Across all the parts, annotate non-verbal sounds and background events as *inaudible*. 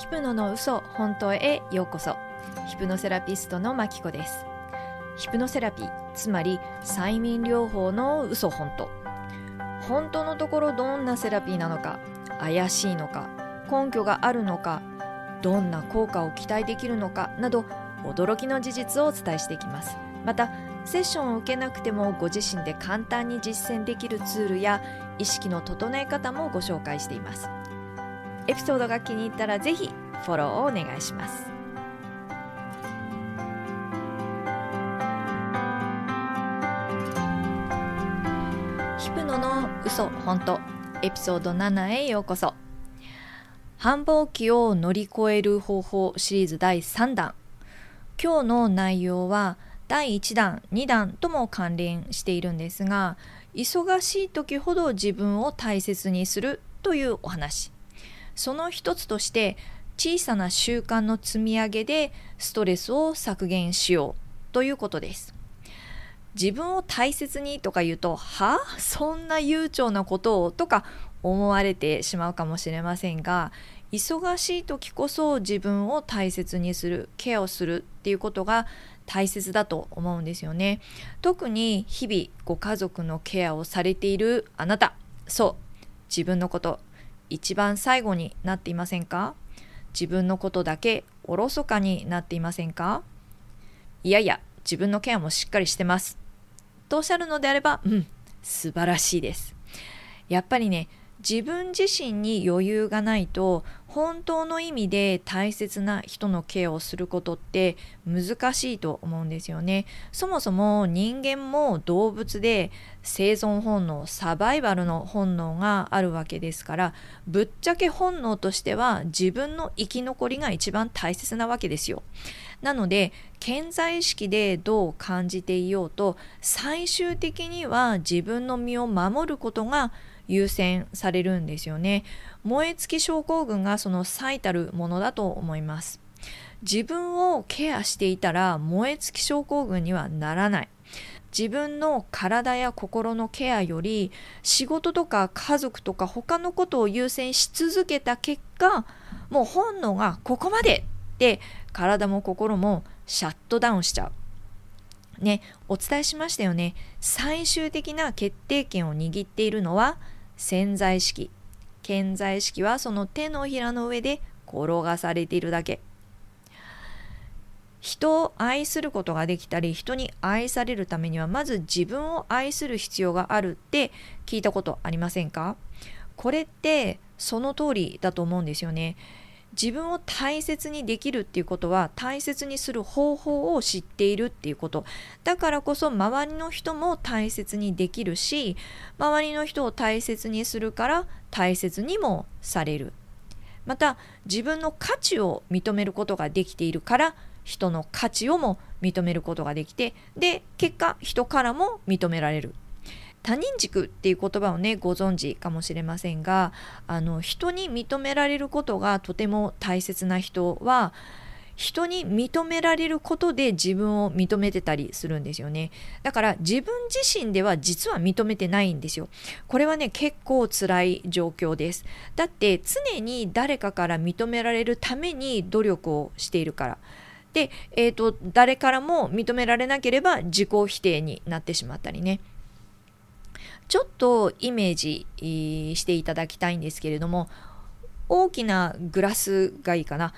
ヒプノの嘘本当へようこそ。ヒプノセラピストのマキコです。ヒプノセラピーつまり催眠療法の嘘本当。本当のところどんなセラピーなのか怪しいのか根拠があるのかどんな効果を期待できるのかなど驚きの事実をお伝えしていきます。またセッションを受けなくてもご自身で簡単に実践できるツールや意識の整え方もご紹介しています。エピソードが気に入ったらぜひフォローをお願いします。ヒプノの嘘本当。エピソード7へようこそ。繁忙期を乗り越える方法シリーズ第3弾。今日の内容は第1弾2弾とも関連しているんですが忙しい時ほど自分を大切にするというお話。その一つとして小さな習慣の積み上げでストレスを削減しようということです。自分を大切にとか言うとは？あそんな悠長なことをとか思われてしまうかもしれませんが忙しい時こそ自分を大切にするケアをするっていうことが大切だと思うんですよね。特に日々ご家族のケアをされているあなた。そう。自分のこと。一番最後になっていませんか？自分のことだけおろそかになっていませんか？いやいや自分のケアもしっかりしてます。とおっしゃるのであればうん素晴らしいです。やっぱりね自分自身に余裕がないと本当の意味で大切な人のケアをすることって難しいと思うんですよね。そもそも人間も動物で生存本能サバイバルの本能があるわけですからぶっちゃけ本能としては自分の生き残りが一番大切なわけですよ。なので健在意識でどう感じていようと最終的には自分の身を守ることが優先されるんですよね。燃え尽き症候群がその最たるものだと思います。自分をケアしていたら燃え尽き症候群にはならない。自分の体や心のケアより仕事とか家族とか他のことを優先し続けた結果もう本能がここまでって体も心もシャットダウンしちゃう。ね、お伝えしましたよね。最終的な決定権を握っているのは潜在意識。潜在意識はその手のひらの上で転がされているだけ。人を愛することができたり人に愛されるためにはまず自分を愛する必要があるって聞いたことありませんか？これってその通りだと思うんですよね。自分を大切にできるっていうことは大切にする方法を知っているっていうこと。だからこそ周りの人も大切にできるし周りの人を大切にするから大切にもされる。また自分の価値を認めることができているから人の価値をも認めることができてで結果人からも認められる。他人軸っていう言葉をねご存知かもしれませんがあの人に認められることがとても大切な人は人に認められることで自分を認めてたりするんですよね。だから自分自身では実は認めてないんですよ。これはね結構辛い状況です。だって常に誰かから認められるために努力をしているから。で、えーと誰からも認められなければ自己否定になってしまったりね。ちょっとイメージしていただきたいんですけれども大きなグラスがいいかな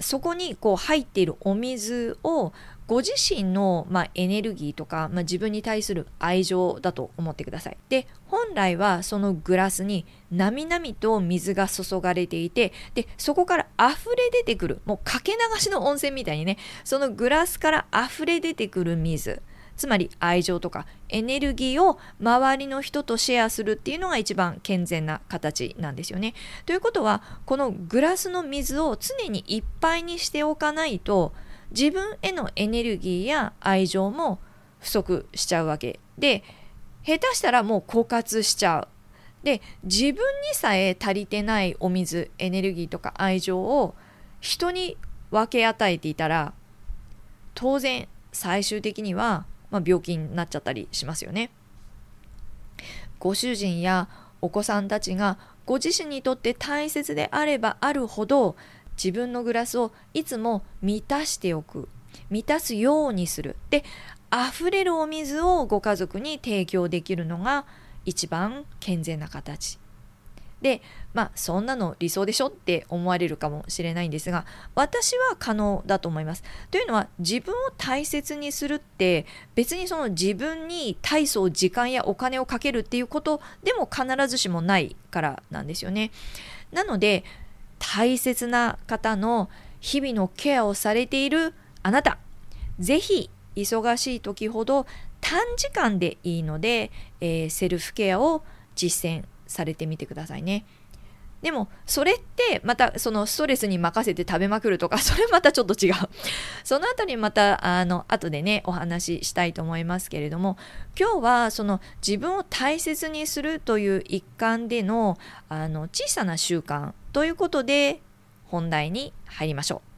そこにこう入っているお水をご自身の、まあ、エネルギーとか、まあ、自分に対する愛情だと思ってください。で本来はそのグラスになみなみと水が注がれていてでそこから溢れ出てくるもうかけ流しの温泉みたいにねそのグラスから溢れ出てくる水つまり愛情とかエネルギーを周りの人とシェアするっていうのが一番健全な形なんですよね。ということはこのグラスの水を常にいっぱいにしておかないと自分へのエネルギーや愛情も不足しちゃうわけで下手したらもう枯渇しちゃう。で自分にさえ足りてないお水エネルギーとか愛情を人に分け与えていたら当然最終的にはまあ、病気になっちゃったりしますよね。ご主人やお子さんたちがご自身にとって大切であればあるほど自分のグラスをいつも満たしておく満たすようにするで溢れるお水をご家族に提供できるのが一番健全な形でまあそんなの理想でしょって思われるかもしれないんですが私は可能だと思います。というのは自分を大切にするって別にその自分に大層時間やお金をかけるっていうことでも必ずしもないからなんですよね。なので大切な方の日々のケアをされているあなた是非忙しい時ほど短時間でいいので、えー、セルフケアを実践されてみてくださいね。でもそれってまたそのストレスに任せて食べまくるとか *laughs* それまたちょっと違うその辺りまたあの後でねお話ししたいと思いますけれども今日はその自分を大切にするという一環でのあの小さな習慣ということで本題に入りましょう。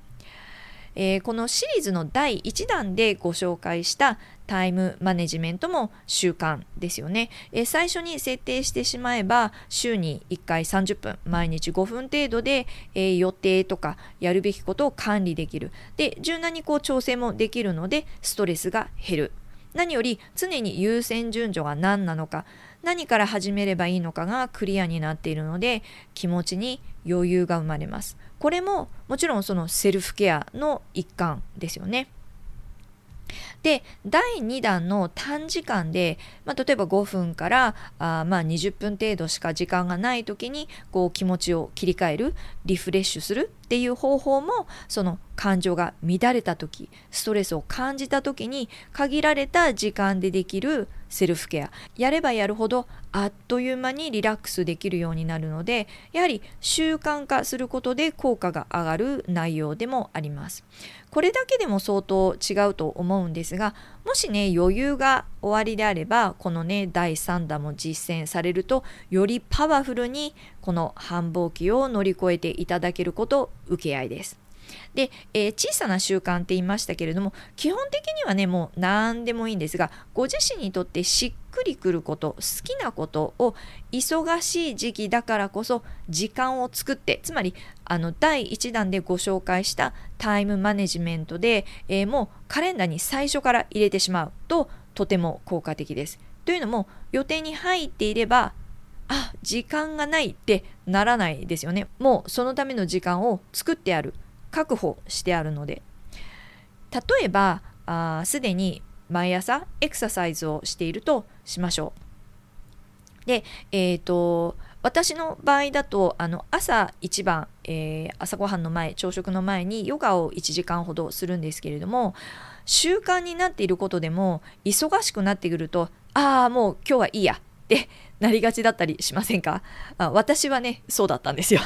えー、このシリーズの第1弾でご紹介したタイムマネジメントも習慣ですよね、えー、最初に設定してしまえば週に1回30分毎日5分程度で、えー、予定とかやるべきことを管理できる。で柔軟にこう調整もできるのでストレスが減る。何より常に優先順序が何なのか何から始めればいいのかがクリアになっているので気持ちに余裕が生まれます。これももちろんそのセルフケアの一環ですよね。で第2弾の短時間で、まあ、例えば5分からあまあ20分程度しか時間がない時にこう気持ちを切り替えるリフレッシュするっていう方法もその感情が乱れた時ストレスを感じた時に限られた時間でできるセルフケア。やればやるほどあっという間にリラックスできるようになるのでやはり習慣化することで効果が上がる内容でもあります。これだけでも相当違うと思うんですがもしね余裕が終わりであればこのね第3弾も実践されるとよりパワフルにこの繁忙期を乗り越えていただけること受け合いです。で、えー、小さな習慣って言いましたけれども基本的にはねもう何でもいいんですがご自身にとってしっくりくること好きなことを忙しい時期だからこそ時間を作ってつまりあの第1弾でご紹介したタイムマネジメントで、えー、もうカレンダーに最初から入れてしまうととても効果的です。というのも予定に入っていればあ時間がないってならないですよね。もうそのための時間を作ってある確保してあるので。例えばすでに毎朝エクササイズをしているとしましょう。で、えーと、私の場合だとあの朝一番、えー、朝ごはんの前朝食の前にヨガを1時間ほどするんですけれども習慣になっていることでも忙しくなってくるとああもう今日はいいやってなりがちだったりしませんか？あ私はねそうだったんですよ。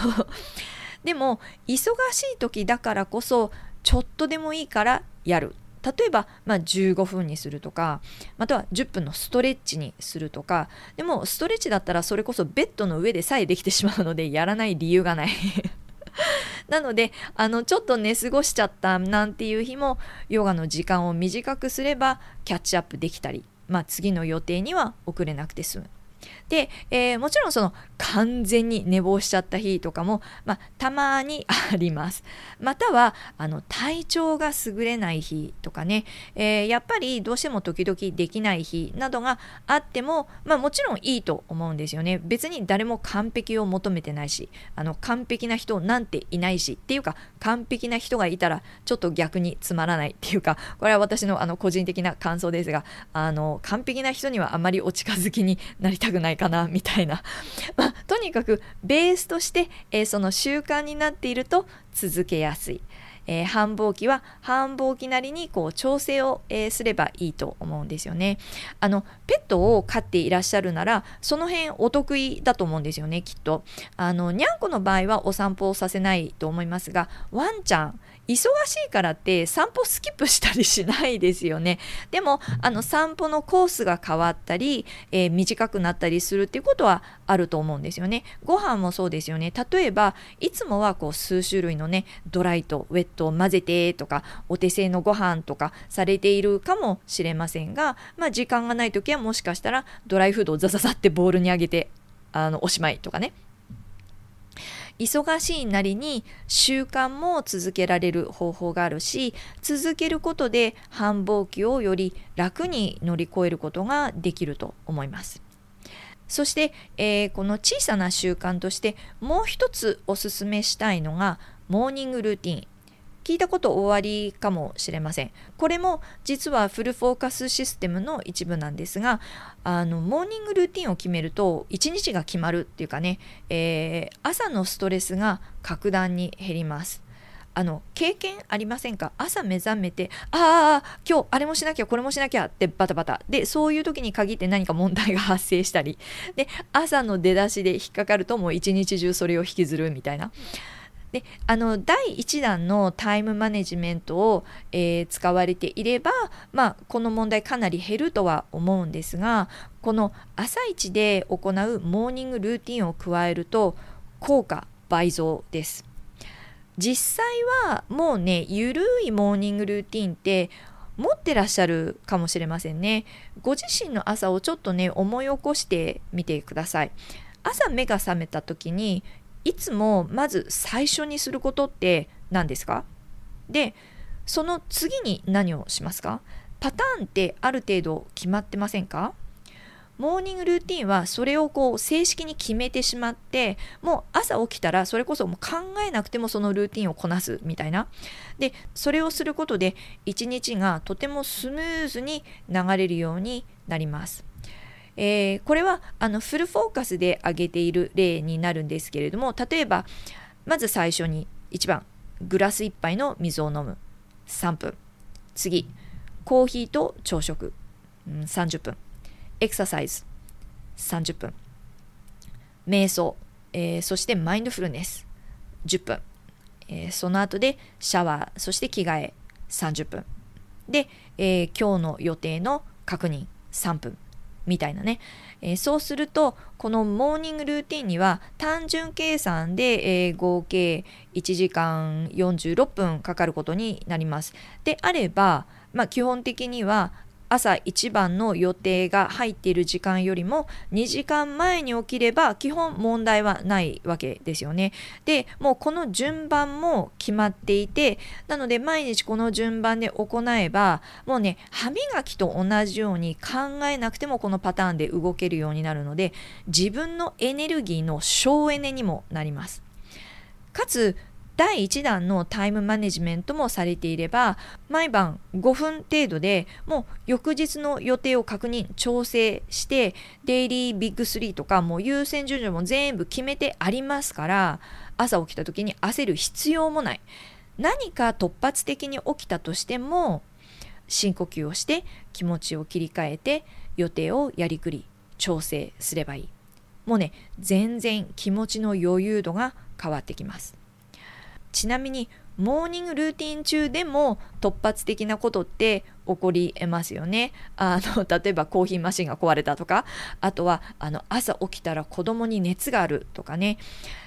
でも忙しい時だからこそちょっとでもいいからやる例えば、まあ、15分にするとかまたは10分のストレッチにするとかでもストレッチだったらそれこそベッドの上でさえできてしまうのでやらない理由がない *laughs* なのであのちょっと寝過ごしちゃったなんていう日もヨガの時間を短くすればキャッチアップできたり、まあ、次の予定には遅れなくて済む。で、えー、もちろんその完全に寝坊しちゃった日とかも、まあ、たまにあります。またはあの体調が優れない日とかね、えー、やっぱりどうしても時々できない日などがあっても、まあ、もちろんいいと思うんですよね。別に誰も完璧を求めてないしあの完璧な人なんていないしっていうか完璧な人がいたらちょっと逆につまらないっていうかこれは私のあの個人的な感想ですがあの完璧な人にはあまりお近づきになりたくないかなみたいな、*laughs* まあ、とにかくベースとして、えー、その習慣になっていると続けやすい。えー、繁忙期は繁忙期なりにこう調整を、えー、すればいいと思うんですよね。あのペットを飼っていらっしゃるならその辺お得意だと思うんですよねきっと。あのにゃんこの場合はお散歩をさせないと思いますがワンちゃん忙しいからって散歩スキップしたりしないですよね。でもあの散歩のコースが変わったり、えー、短くなったりするっていうことはあると思うんですよね。ご飯もそうですよね。例えばいつもはこう数種類のねドライとウェットを混ぜてとかお手製のご飯とかされているかもしれませんが、まあ、時間がない時はもしかしたらドライフードをザザザってボウルにあげてあのおしまいとかね忙しいなりに習慣も続けられる方法があるし続けることで繁忙期をより楽に乗り越えることができると思います。そして、えー、この小さな習慣としてもう一つおすすめしたいのがモーニングルーティン聞いたこと終わりかもしれません。これも実はフルフォーカスシステムの一部なんですが、あのモーニングルーティンを決めると一日が決まるっていうかね、えー、朝のストレスが格段に減ります。あの経験ありませんか？朝目覚めてああ今日あれもしなきゃこれもしなきゃってバタバタでそういう時に限って何か問題が発生したりで朝の出だしで引っかかるともう一日中それを引きずるみたいなであの第1弾のタイムマネジメントを、えー、使われていれば、まあ、この問題かなり減るとは思うんですがこの朝一で行うモーニングルーティンを加えると効果倍増です。実際はもうねゆるいモーニングルーティンって持ってらっしゃるかもしれませんね。ご自身の朝をちょっとね思い起こしてみてください。朝目が覚めた時にいつもまず最初にすることって何ですか？でその次に何をしますか？パターンってある程度決まってませんか？モーニングルーティンはそれをこう正式に決めてしまってもう朝起きたらそれこそもう考えなくてもそのルーティンをこなすみたいな。でそれをすることで一日がとてもスムーズに流れるようになります。えー、これはあのフルフォーカスで挙げている例になるんですけれども例えばまず最初に1番グラス1杯の水を飲む。3分。次コーヒーと朝食、うん、30分。エクササイズ。30分。瞑想、えー、そしてマインドフルネス。10分、えー、その後でシャワー。そして着替え。30分。で、えー、今日の予定の確認。3分。みたいなね、えー、そうするとこのモーニングルーティンには単純計算で、えー、合計1時間46分かかることになります。であれば、まあ、基本的には朝一番の予定が入っている時間よりも2時間前に起きれば基本問題はないわけですよね。でもうこの順番も決まっていてなので毎日この順番で行えばもうね歯磨きと同じように考えなくてもこのパターンで動けるようになるので自分のエネルギーの省エネにもなります。かつ第1弾のタイムマネジメントもされていれば毎晩5分程度でもう翌日の予定を確認調整してデイリービッグ3とかもう優先順序も全部決めてありますから朝起きた時に焦る必要もない。何か突発的に起きたとしても深呼吸をして気持ちを切り替えて予定をやりくり調整すればいい。もうね全然気持ちの余裕度が変わってきます。ちなみにモーニングルーティン中でも突発的なことって起こりえますよね。あの *laughs* 例えばコーヒーマシンが壊れたとかあとはあの朝起きたら子供に熱があるとかね。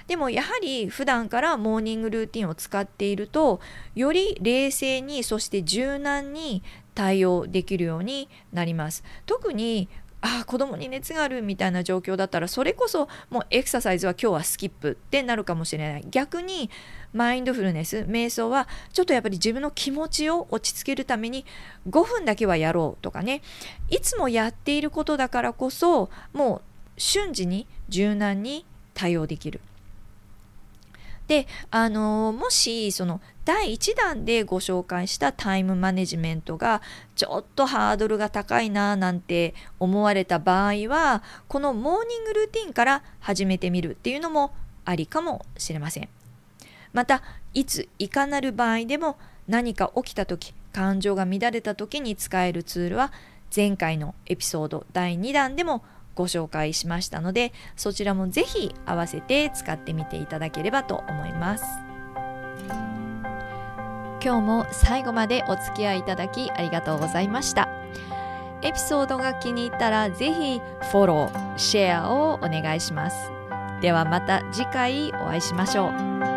でもやはり普段からモーニングルーティンを使っているとより冷静にそして柔軟に対応できるようになります。特にあ子供に熱があるみたいな状況だったらそれこそもうエクササイズは今日はスキップってなるかもしれない逆にマインドフルネス瞑想はちょっとやっぱり自分の気持ちを落ち着けるために5分だけはやろうとかねいつもやっていることだからこそもう瞬時に柔軟に対応できる。であのもしその第1弾でご紹介したタイムマネジメントがちょっとハードルが高いななんて思われた場合はこのモーニングルーティンから始めてみるっていうのもありかもしれません。またいついかなる場合でも何か起きた時感情が乱れた時に使えるツールは前回のエピソード第2弾でもご紹介しましたのでそちらもぜひ合わせて使ってみていただければと思います。今日も最後までお付き合いいただきありがとうございました。エピソードが気に入ったらぜひフォロー、シェアをお願いします。ではまた次回お会いしましょう。